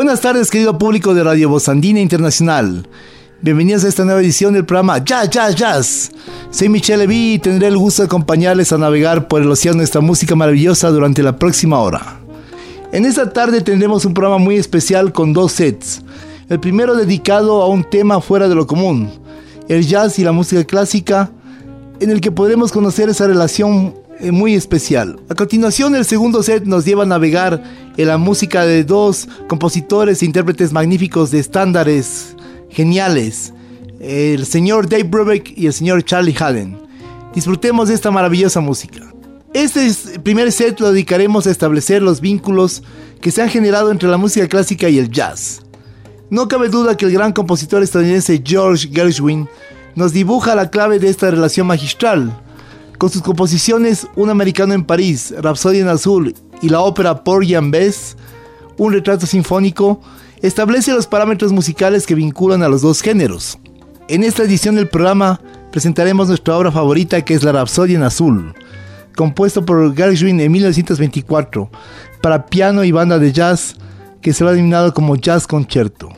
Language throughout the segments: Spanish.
Buenas tardes, querido público de Radio Voz Andina Internacional. Bienvenidos a esta nueva edición del programa Jazz, Jazz, Jazz. Soy Michelle Levy y tendré el gusto de acompañarles a navegar por el océano de esta música maravillosa durante la próxima hora. En esta tarde tendremos un programa muy especial con dos sets. El primero dedicado a un tema fuera de lo común, el jazz y la música clásica, en el que podremos conocer esa relación muy especial. A continuación, el segundo set nos lleva a navegar en la música de dos compositores e intérpretes magníficos de estándares geniales, el señor Dave Brubeck y el señor Charlie Haden. Disfrutemos de esta maravillosa música. Este primer set lo dedicaremos a establecer los vínculos que se han generado entre la música clásica y el jazz. No cabe duda que el gran compositor estadounidense George Gershwin nos dibuja la clave de esta relación magistral con sus composiciones Un americano en París, Rapsodia en Azul y la ópera Porgy and Bess, un retrato sinfónico, establece los parámetros musicales que vinculan a los dos géneros. En esta edición del programa presentaremos nuestra obra favorita que es la Rapsodia en Azul, compuesto por Gershwin en 1924 para piano y banda de jazz que se lo ha denominado como Jazz Concerto.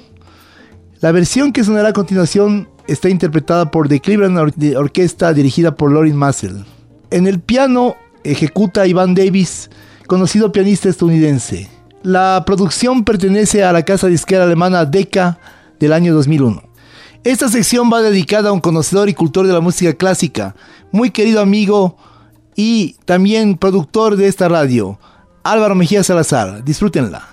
La versión que sonará a continuación está interpretada por The Cleveland Orquesta dirigida por Lorin Massel. En el piano ejecuta Ivan Davis, conocido pianista estadounidense. La producción pertenece a la casa disquera alemana Decca del año 2001. Esta sección va dedicada a un conocedor y cultor de la música clásica, muy querido amigo y también productor de esta radio, Álvaro Mejía Salazar. Disfrútenla.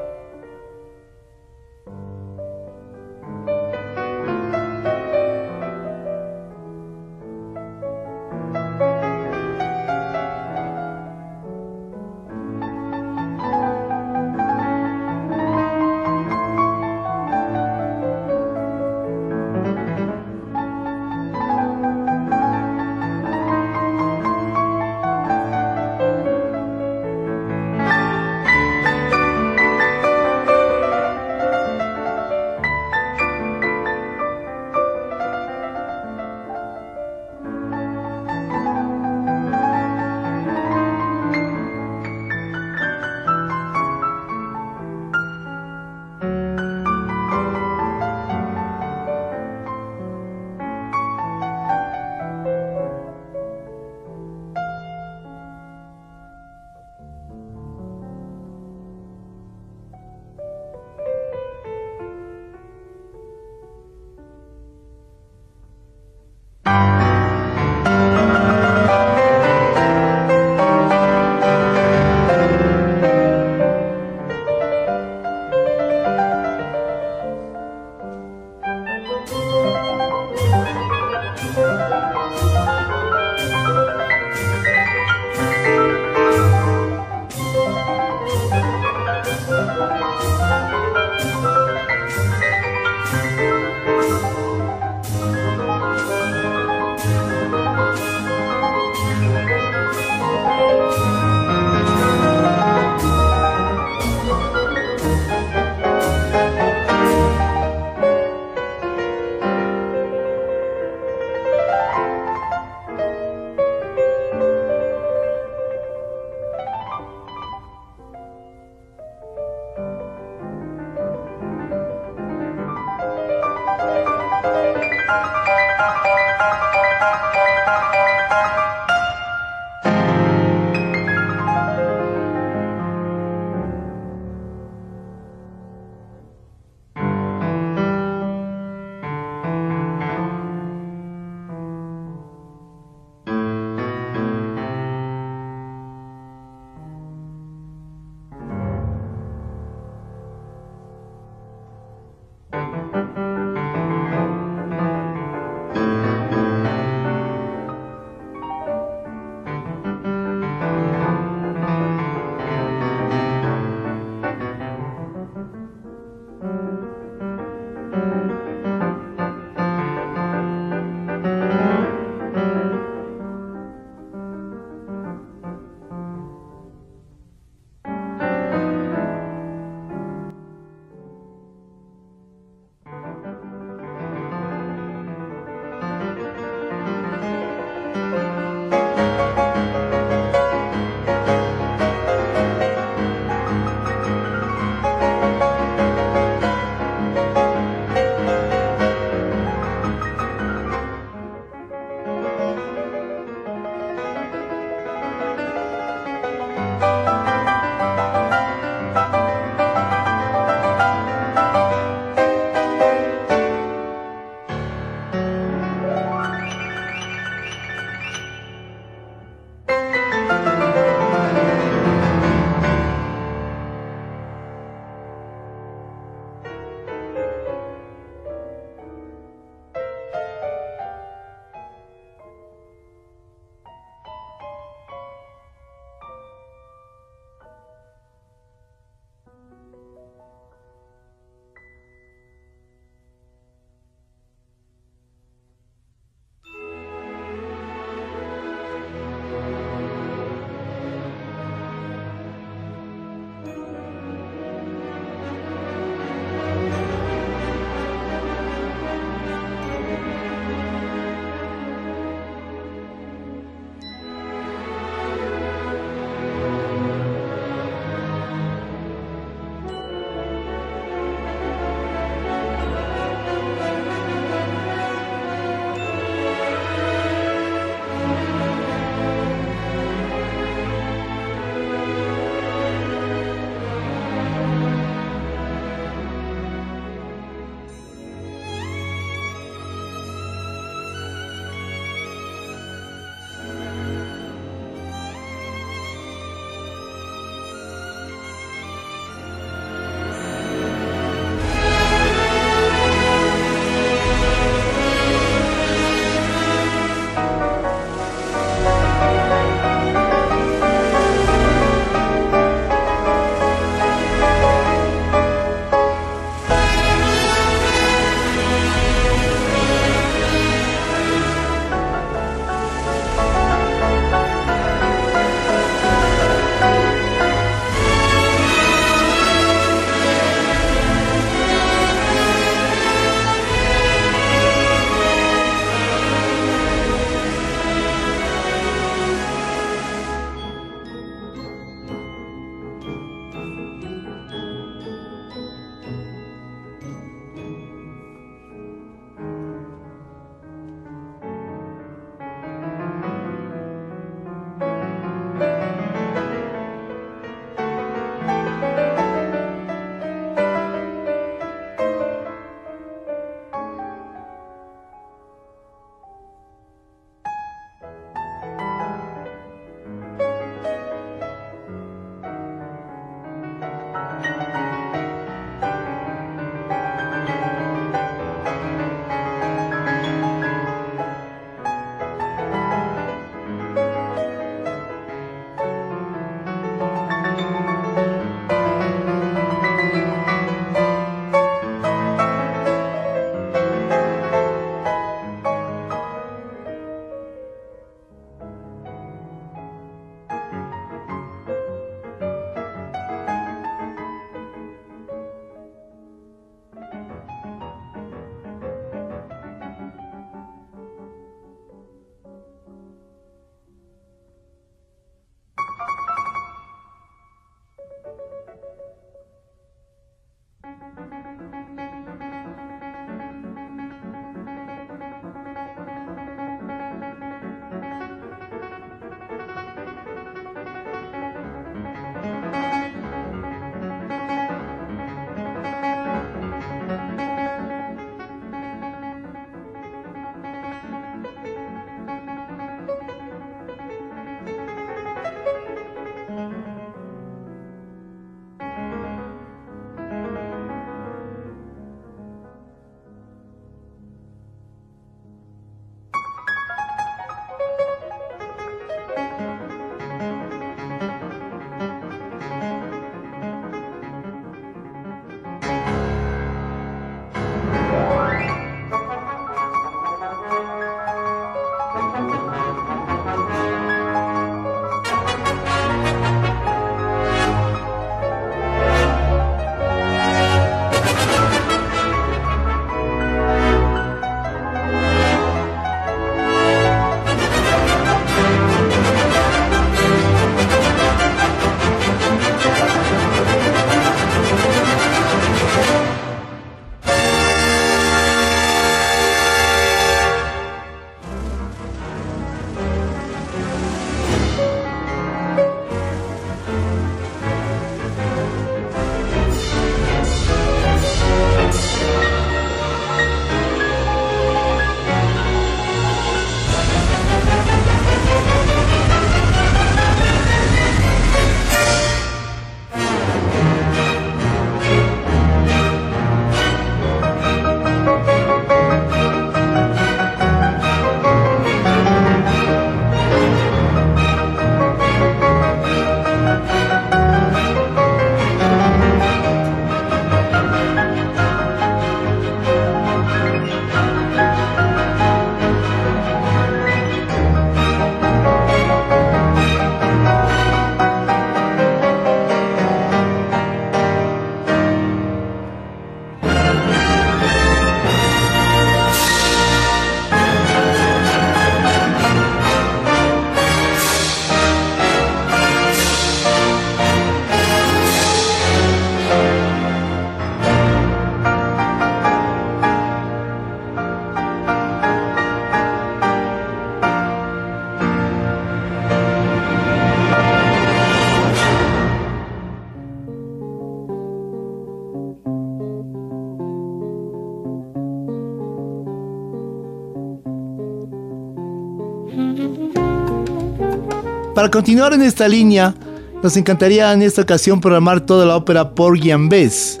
Para continuar en esta línea, nos encantaría en esta ocasión programar toda la ópera Porgy and Bess.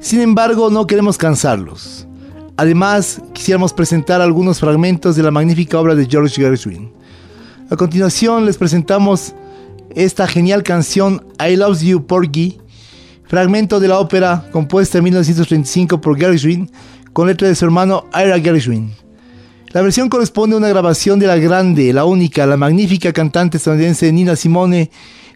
Sin embargo, no queremos cansarlos. Además, quisiéramos presentar algunos fragmentos de la magnífica obra de George Gershwin. A continuación, les presentamos esta genial canción I Love You Porgy, fragmento de la ópera compuesta en 1935 por Gershwin con letra de su hermano Ira Gershwin. La versión corresponde a una grabación de la grande, la única, la magnífica cantante estadounidense Nina Simone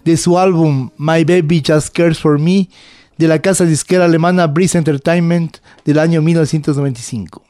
de su álbum My Baby Just Cares for Me de la casa disquera alemana Breeze Entertainment del año 1995.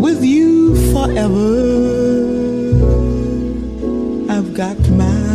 With you forever. I've got my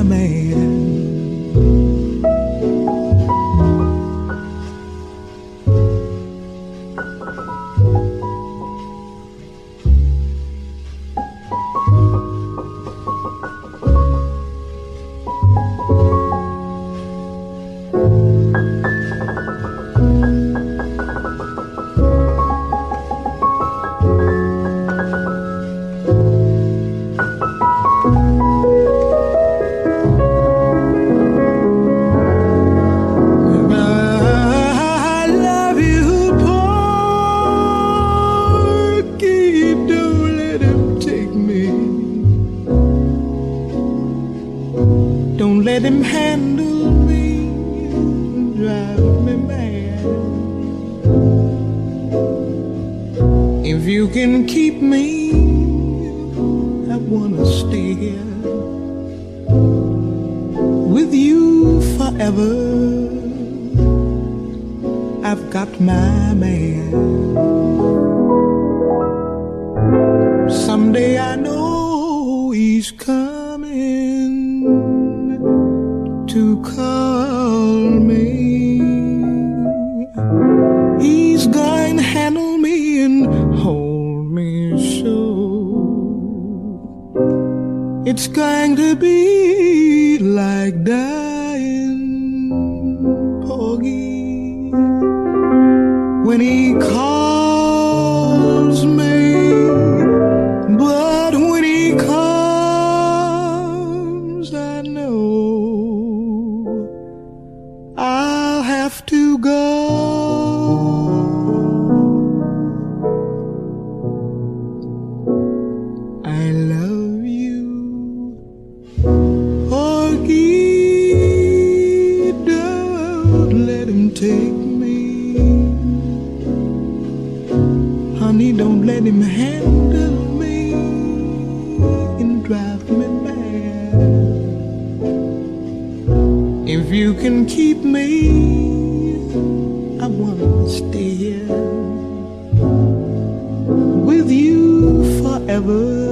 can keep me, I wanna stay here with you forever.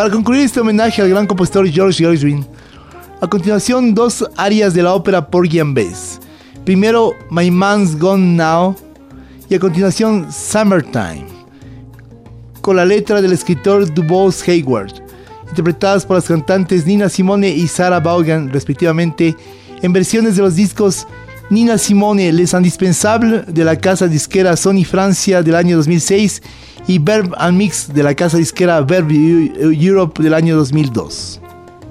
Para concluir este homenaje al gran compositor George Gershwin, a continuación dos áreas de la ópera Porgy and Bess. Primero My Man's Gone Now y a continuación Summertime, con la letra del escritor Dubois Hayward, interpretadas por las cantantes Nina Simone y Sarah Vaughan respectivamente, en versiones de los discos Nina Simone Les Indispensables de la casa disquera Sony Francia del año 2006 y Verb and Mix de la casa disquera Verb Europe del año 2002.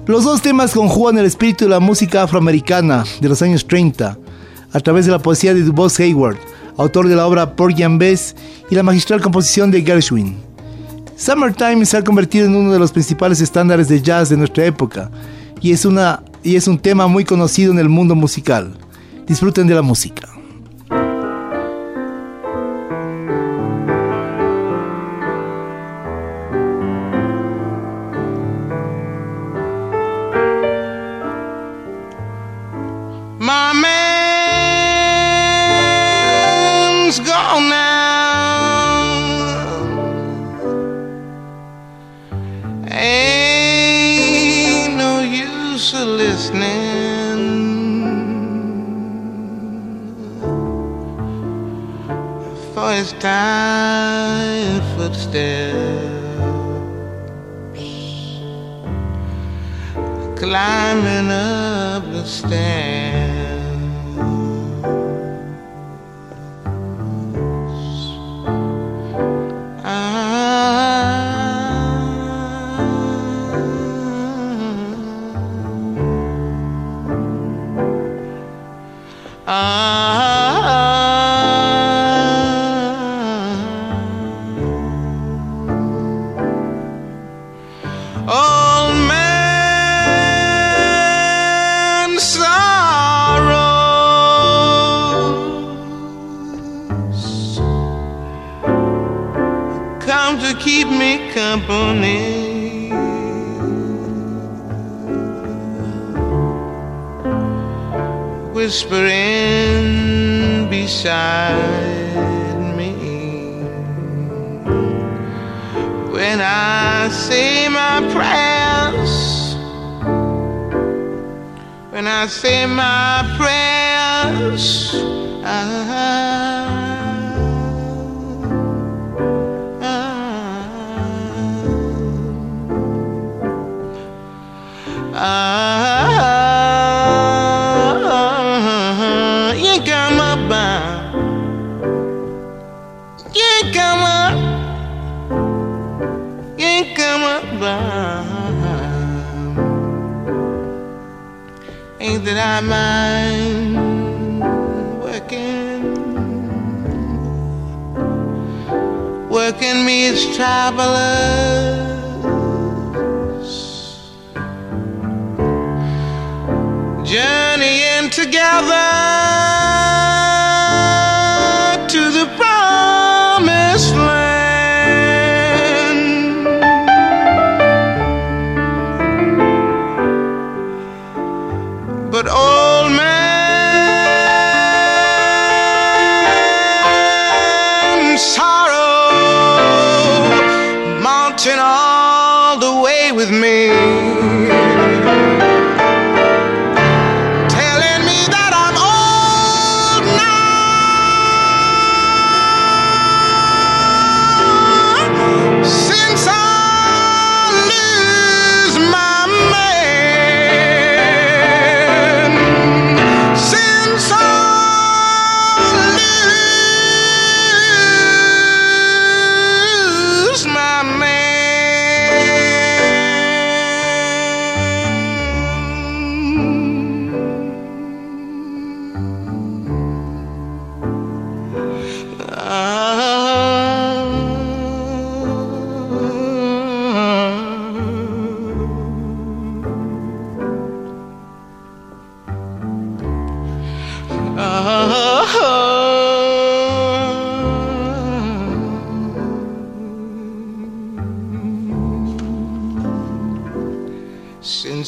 Los dos temas conjugan el espíritu de la música afroamericana de los años 30 a través de la poesía de Dubois Hayward, autor de la obra Porgy and Bess y la magistral composición de Gershwin. Summertime se ha convertido en uno de los principales estándares de jazz de nuestra época y es, una, y es un tema muy conocido en el mundo musical. Disfruten de la música. Climbing up the stairs.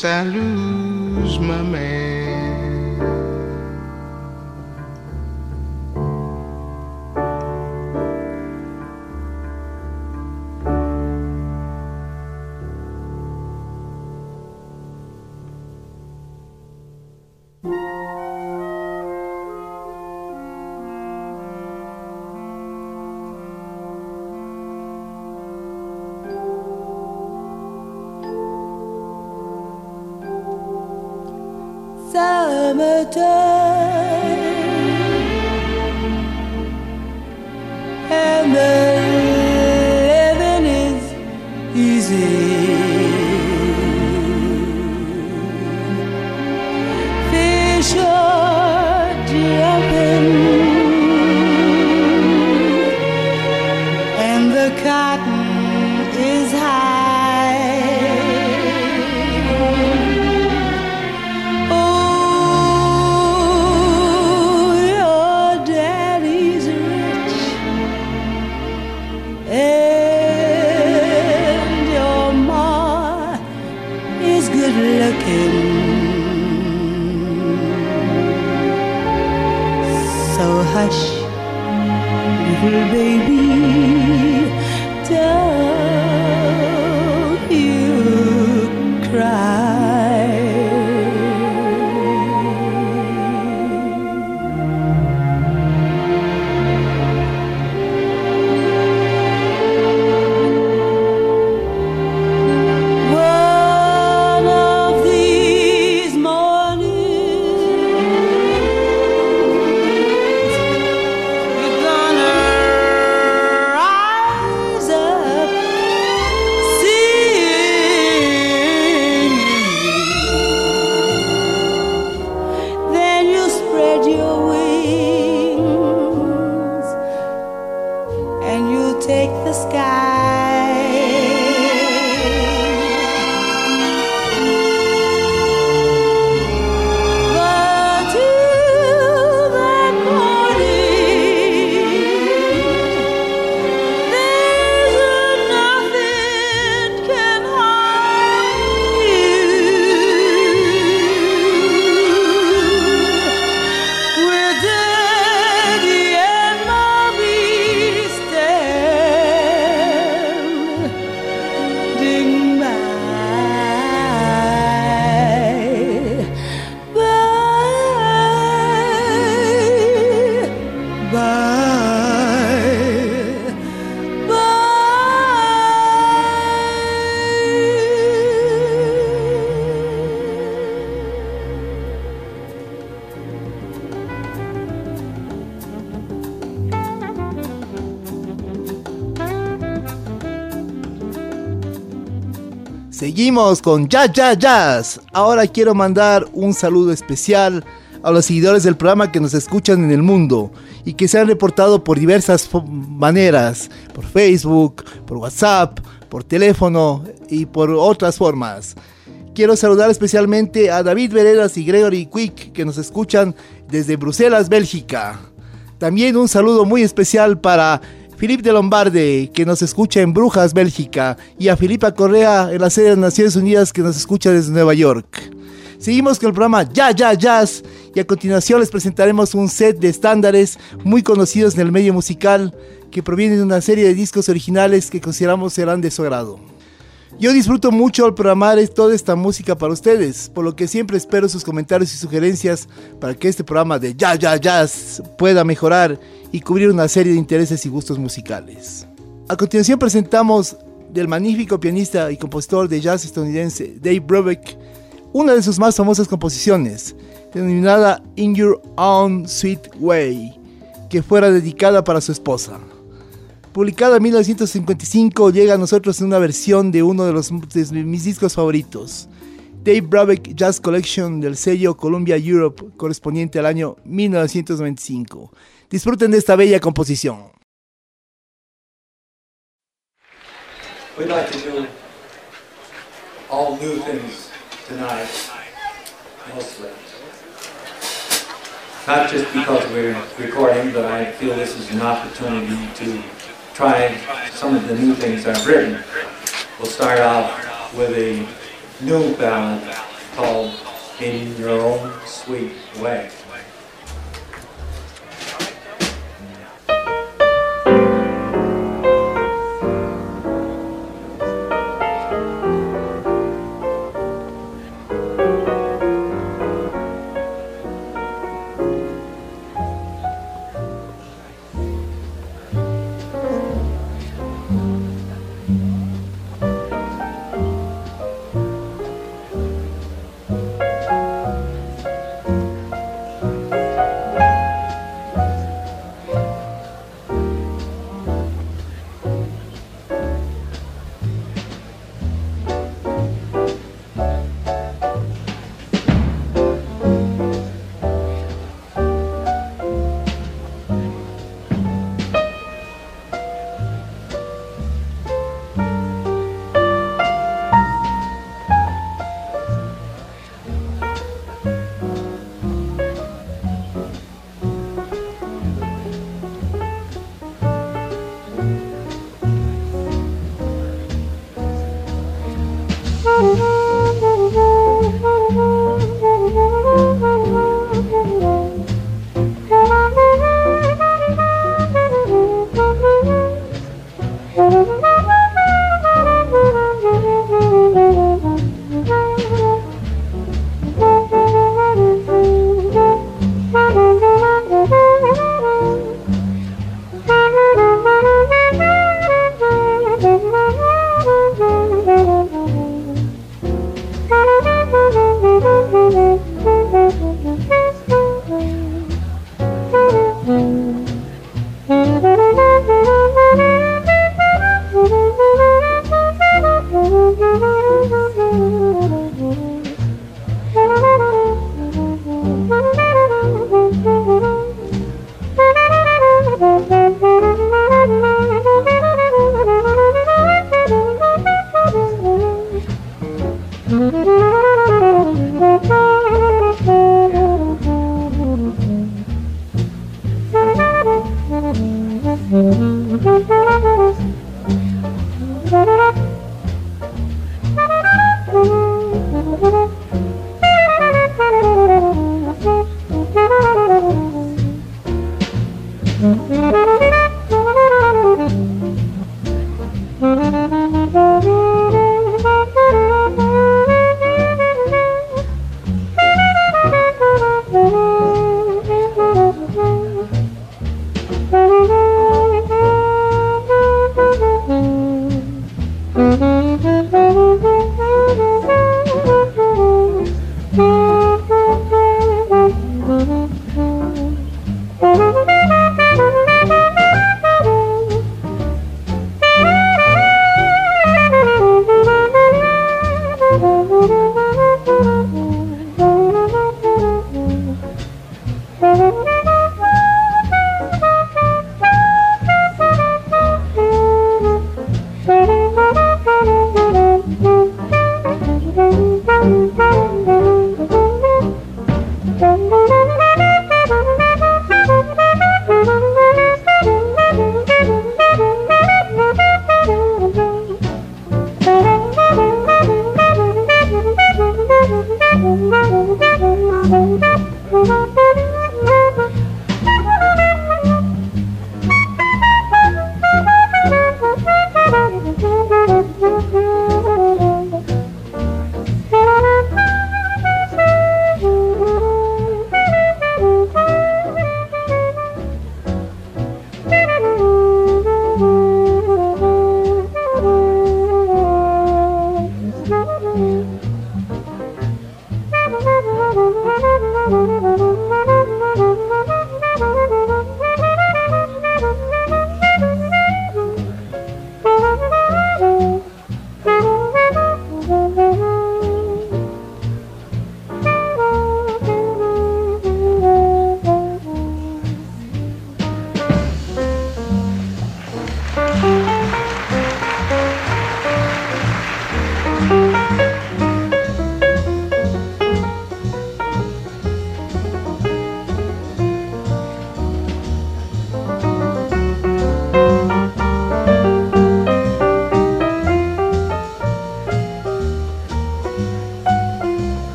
salut. Con Jazz Jazz Jazz. Ahora quiero mandar un saludo especial a los seguidores del programa que nos escuchan en el mundo y que se han reportado por diversas maneras, por Facebook, por WhatsApp, por teléfono y por otras formas. Quiero saludar especialmente a David Veredas y Gregory Quick que nos escuchan desde Bruselas, Bélgica. También un saludo muy especial para Philippe de Lombarde, que nos escucha en Brujas, Bélgica, y a Filipa Correa en la sede de Naciones Unidas, que nos escucha desde Nueva York. Seguimos con el programa Ya Ya Jazz y a continuación les presentaremos un set de estándares muy conocidos en el medio musical que provienen de una serie de discos originales que consideramos serán de su agrado. Yo disfruto mucho al programar toda esta música para ustedes, por lo que siempre espero sus comentarios y sugerencias para que este programa de Ya Ya Jazz pueda mejorar y cubrir una serie de intereses y gustos musicales. A continuación presentamos del magnífico pianista y compositor de jazz estadounidense Dave Brubeck una de sus más famosas composiciones, denominada In Your Own Sweet Way, que fuera dedicada para su esposa. Publicada en 1955, llega a nosotros en una versión de uno de, los, mis discos favoritos, Dave Brubeck Jazz Collection del sello Columbia Europe, correspondiente al año 1995. Disfruten de esta bella composición. We'd like to do all new things tonight, mostly. Not just because we're recording, but I feel this is an opportunity to try some of the new things I've written. We'll start off with a new ballad called In Your Own Sweet Way.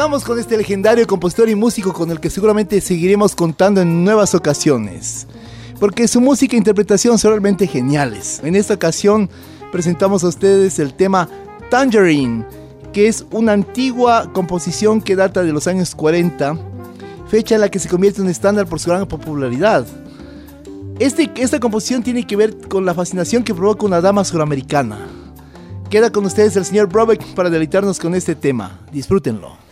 Continuamos con este legendario compositor y músico con el que seguramente seguiremos contando en nuevas ocasiones, porque su música e interpretación son realmente geniales. En esta ocasión presentamos a ustedes el tema Tangerine, que es una antigua composición que data de los años 40, fecha en la que se convierte en estándar por su gran popularidad. Este, esta composición tiene que ver con la fascinación que provoca una dama suramericana. Queda con ustedes el señor Brobeck para deleitarnos con este tema. Disfrútenlo.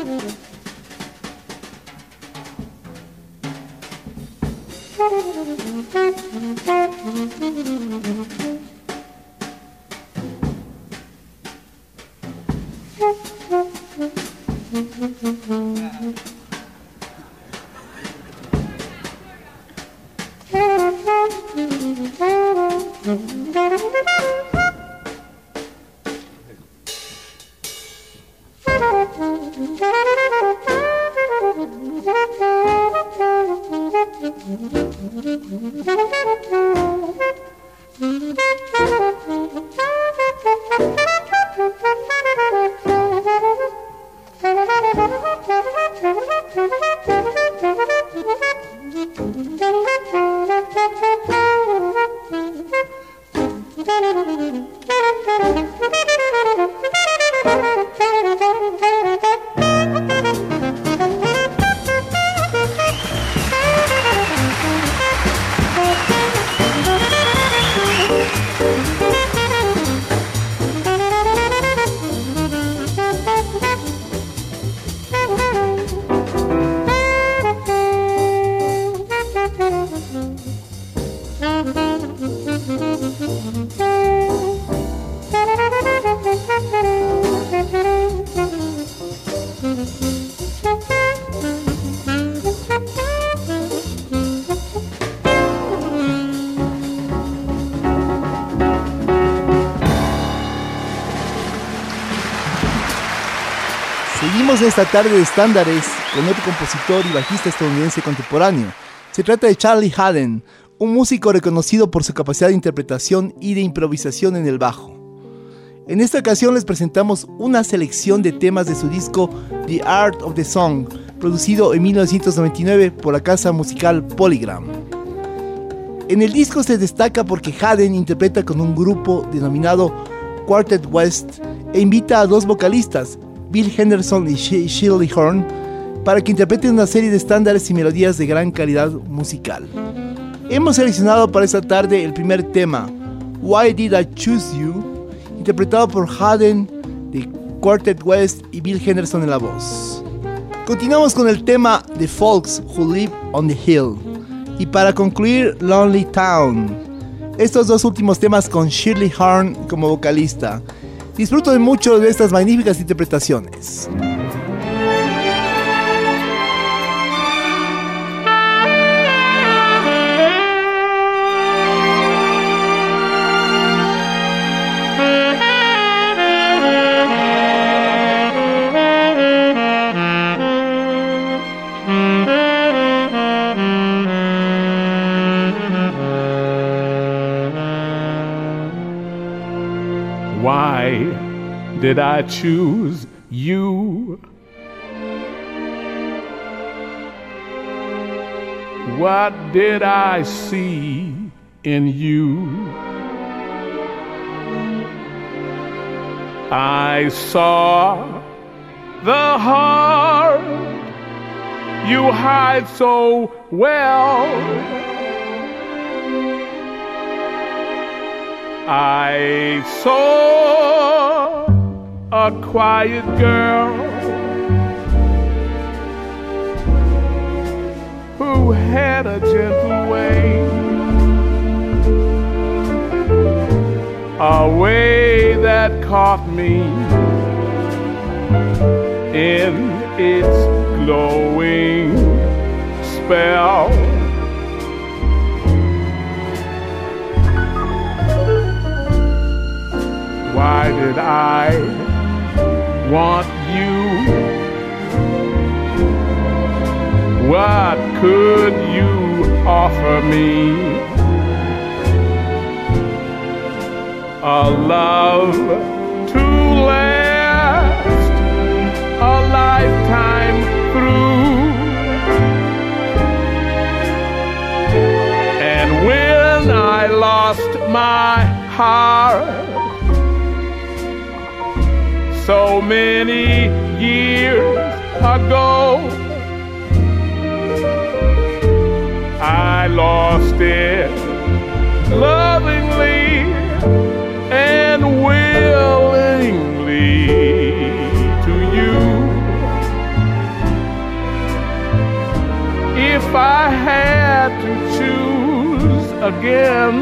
Seguimos en esta tarde de estándares con otro compositor y bajista estadounidense contemporáneo. Se trata de Charlie Haden, un músico reconocido por su capacidad de interpretación y de improvisación en el bajo. En esta ocasión les presentamos una selección de temas de su disco The Art of the Song, producido en 1999 por la casa musical Polygram. En el disco se destaca porque Haden interpreta con un grupo denominado Quartet West e invita a dos vocalistas, Bill Henderson y Shirley Horn, para que interpreten una serie de estándares y melodías de gran calidad musical. Hemos seleccionado para esta tarde el primer tema, Why Did I Choose You, interpretado por Haden de Quartet West y Bill Henderson en la voz. Continuamos con el tema The Folks Who Live on the Hill y para concluir Lonely Town. Estos dos últimos temas con Shirley Horn como vocalista. Disfruto de mucho de estas magníficas interpretaciones. Did I choose you? What did I see in you? I saw the heart you hide so well. I saw a quiet girl who had a gentle way, a way that caught me in its glowing spell. Why did I want you. What could you offer me? A love to last a lifetime through. And when I lost my heart so many years ago, I lost it lovingly and willingly to you. If I had to choose again,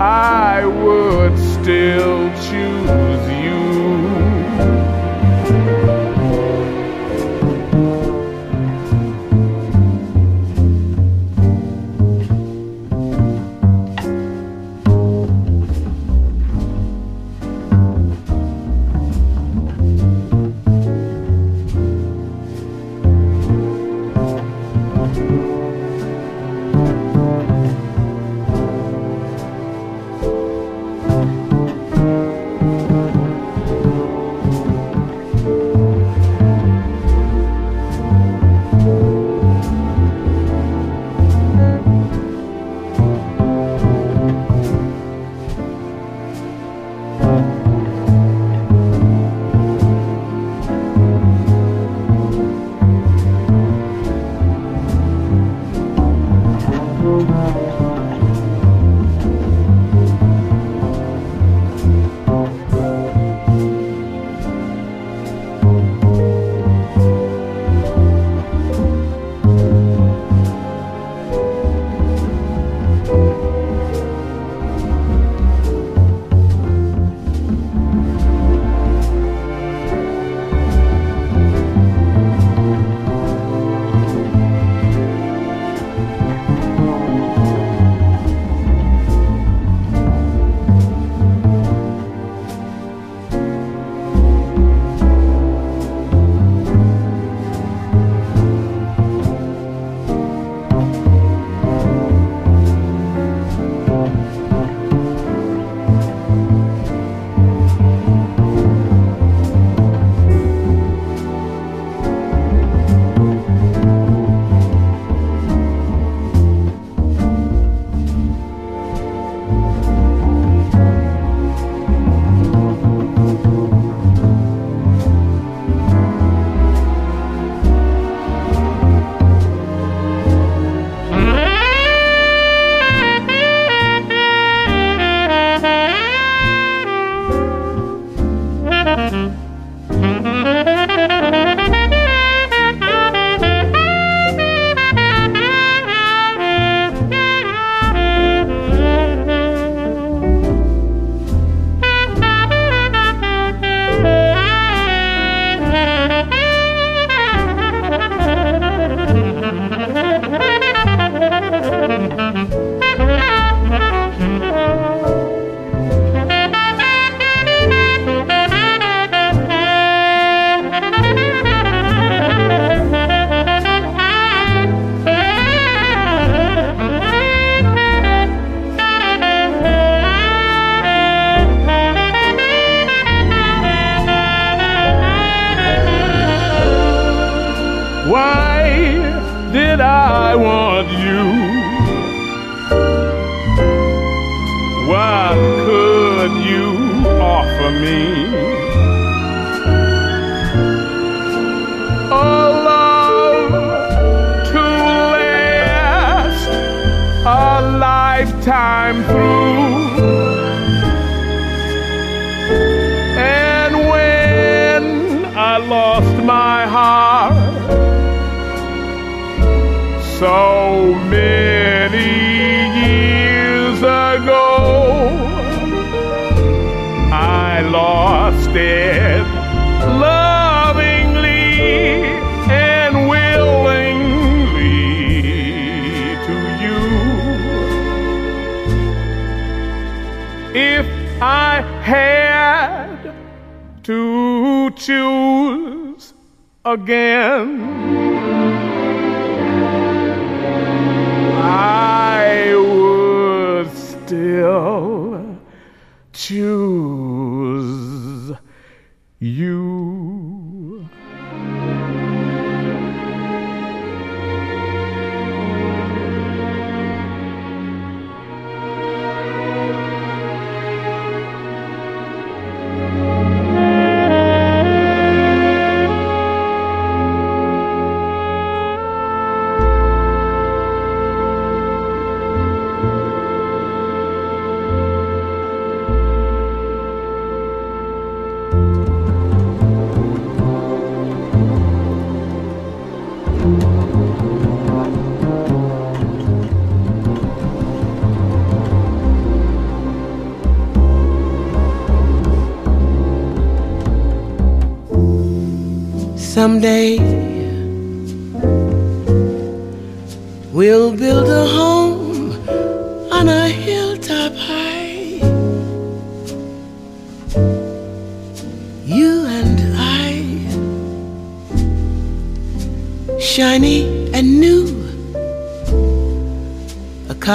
I would still choose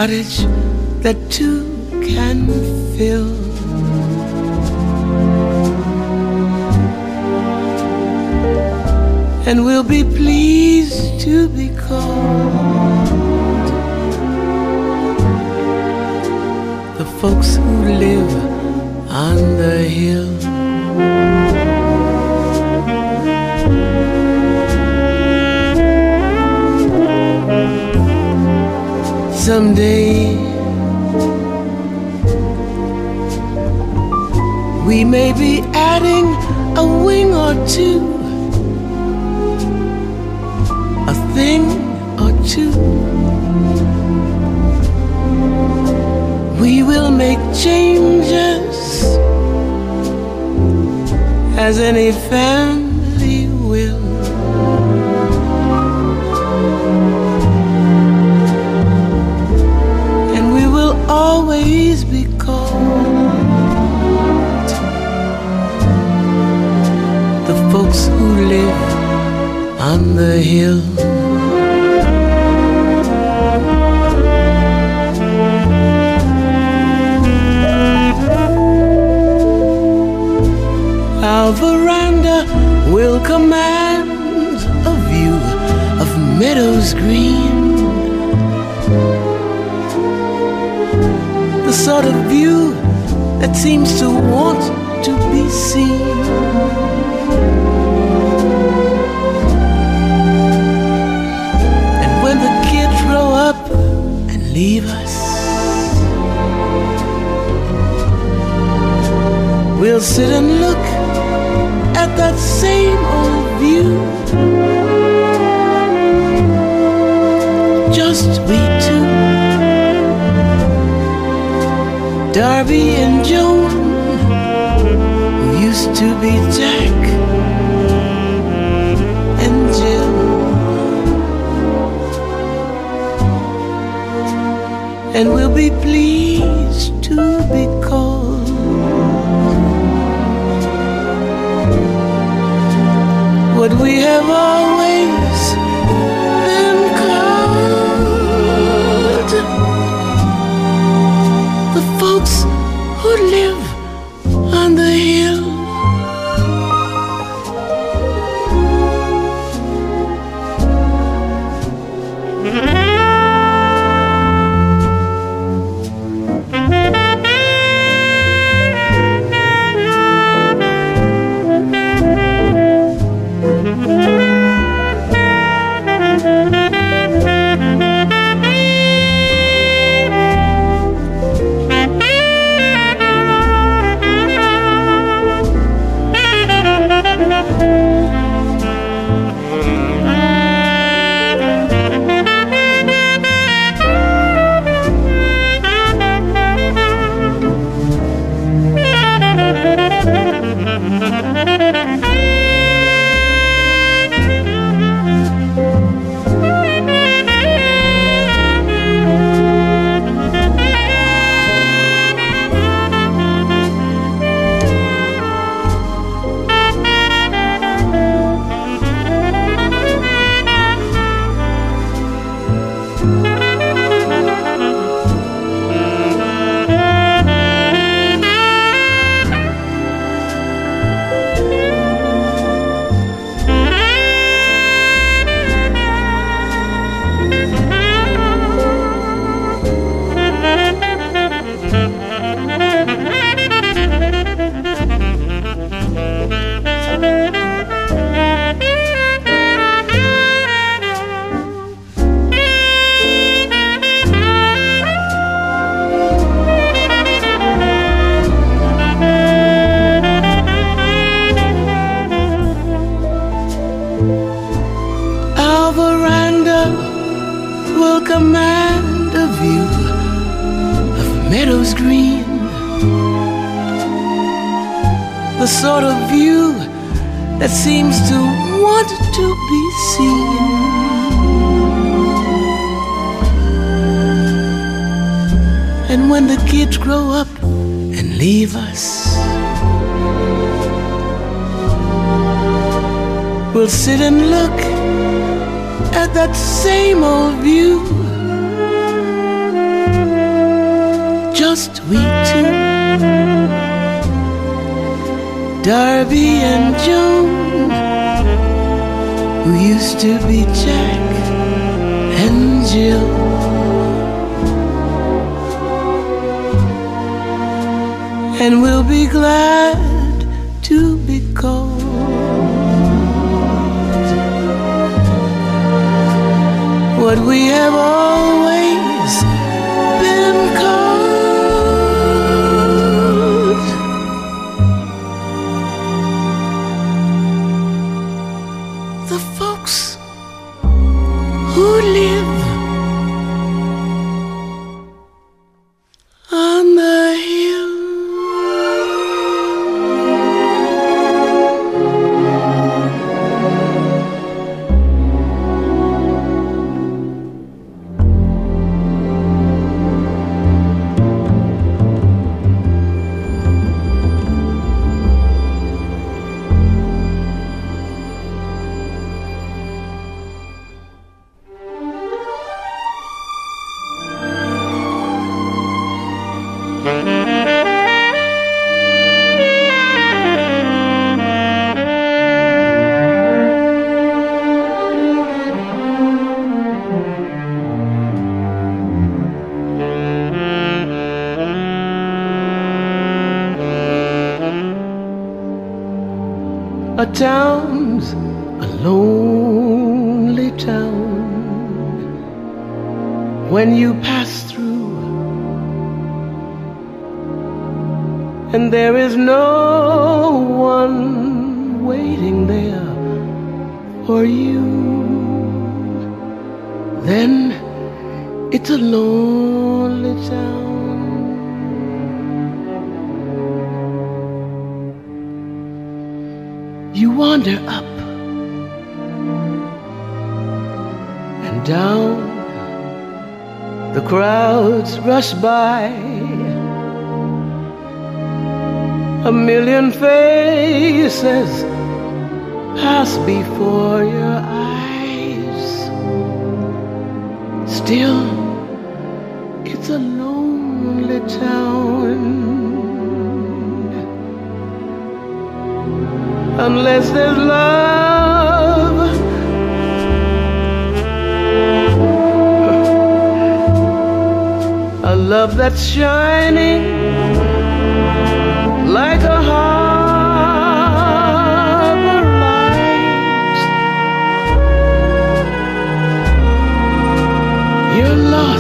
cottage that two can fill. and we'll be pleased to be called the folks who live the folks who live on the hill. Our veranda will command a view of meadows green. Sort of view that seems to want to be seen. And when the kids grow up and leave us. We'll sit and look at that same old view. Darby and Joan, who used to be Jack and Jill. and we'll be pleased to be called what we have always folks who live live by a million faces pass before your eyes. Still, it's a lonely town. Unless there's love. love that's shining like a harbor light. Your love.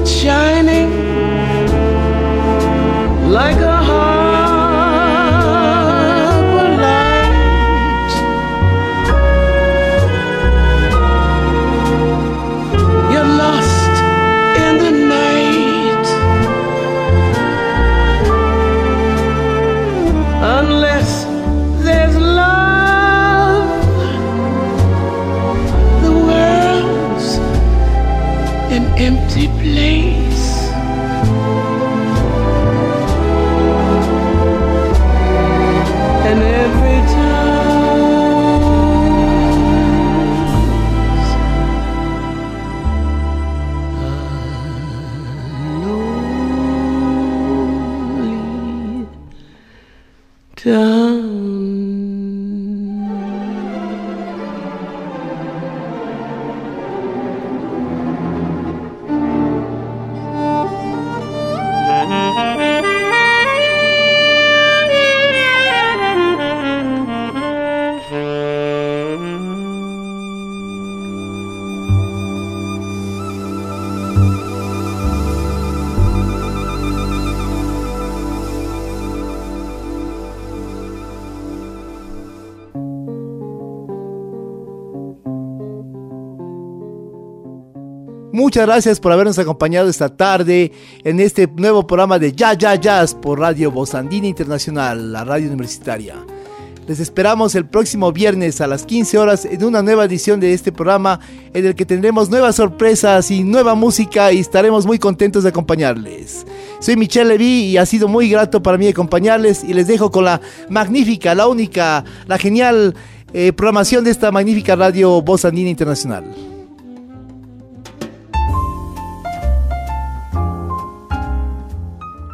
Love that's Muchas gracias por habernos acompañado esta tarde en este nuevo programa de Ya Ya Jazz por Radio Bozandina Internacional, la radio universitaria. Les esperamos el próximo viernes a las 15 horas en una nueva edición de este programa en el que tendremos nuevas sorpresas y nueva música y estaremos muy contentos de acompañarles. Soy Michelle Levy y ha sido muy grato para mí acompañarles y les dejo con la magnífica, la única, la genial eh, programación de esta magnífica radio Voz Andina Internacional.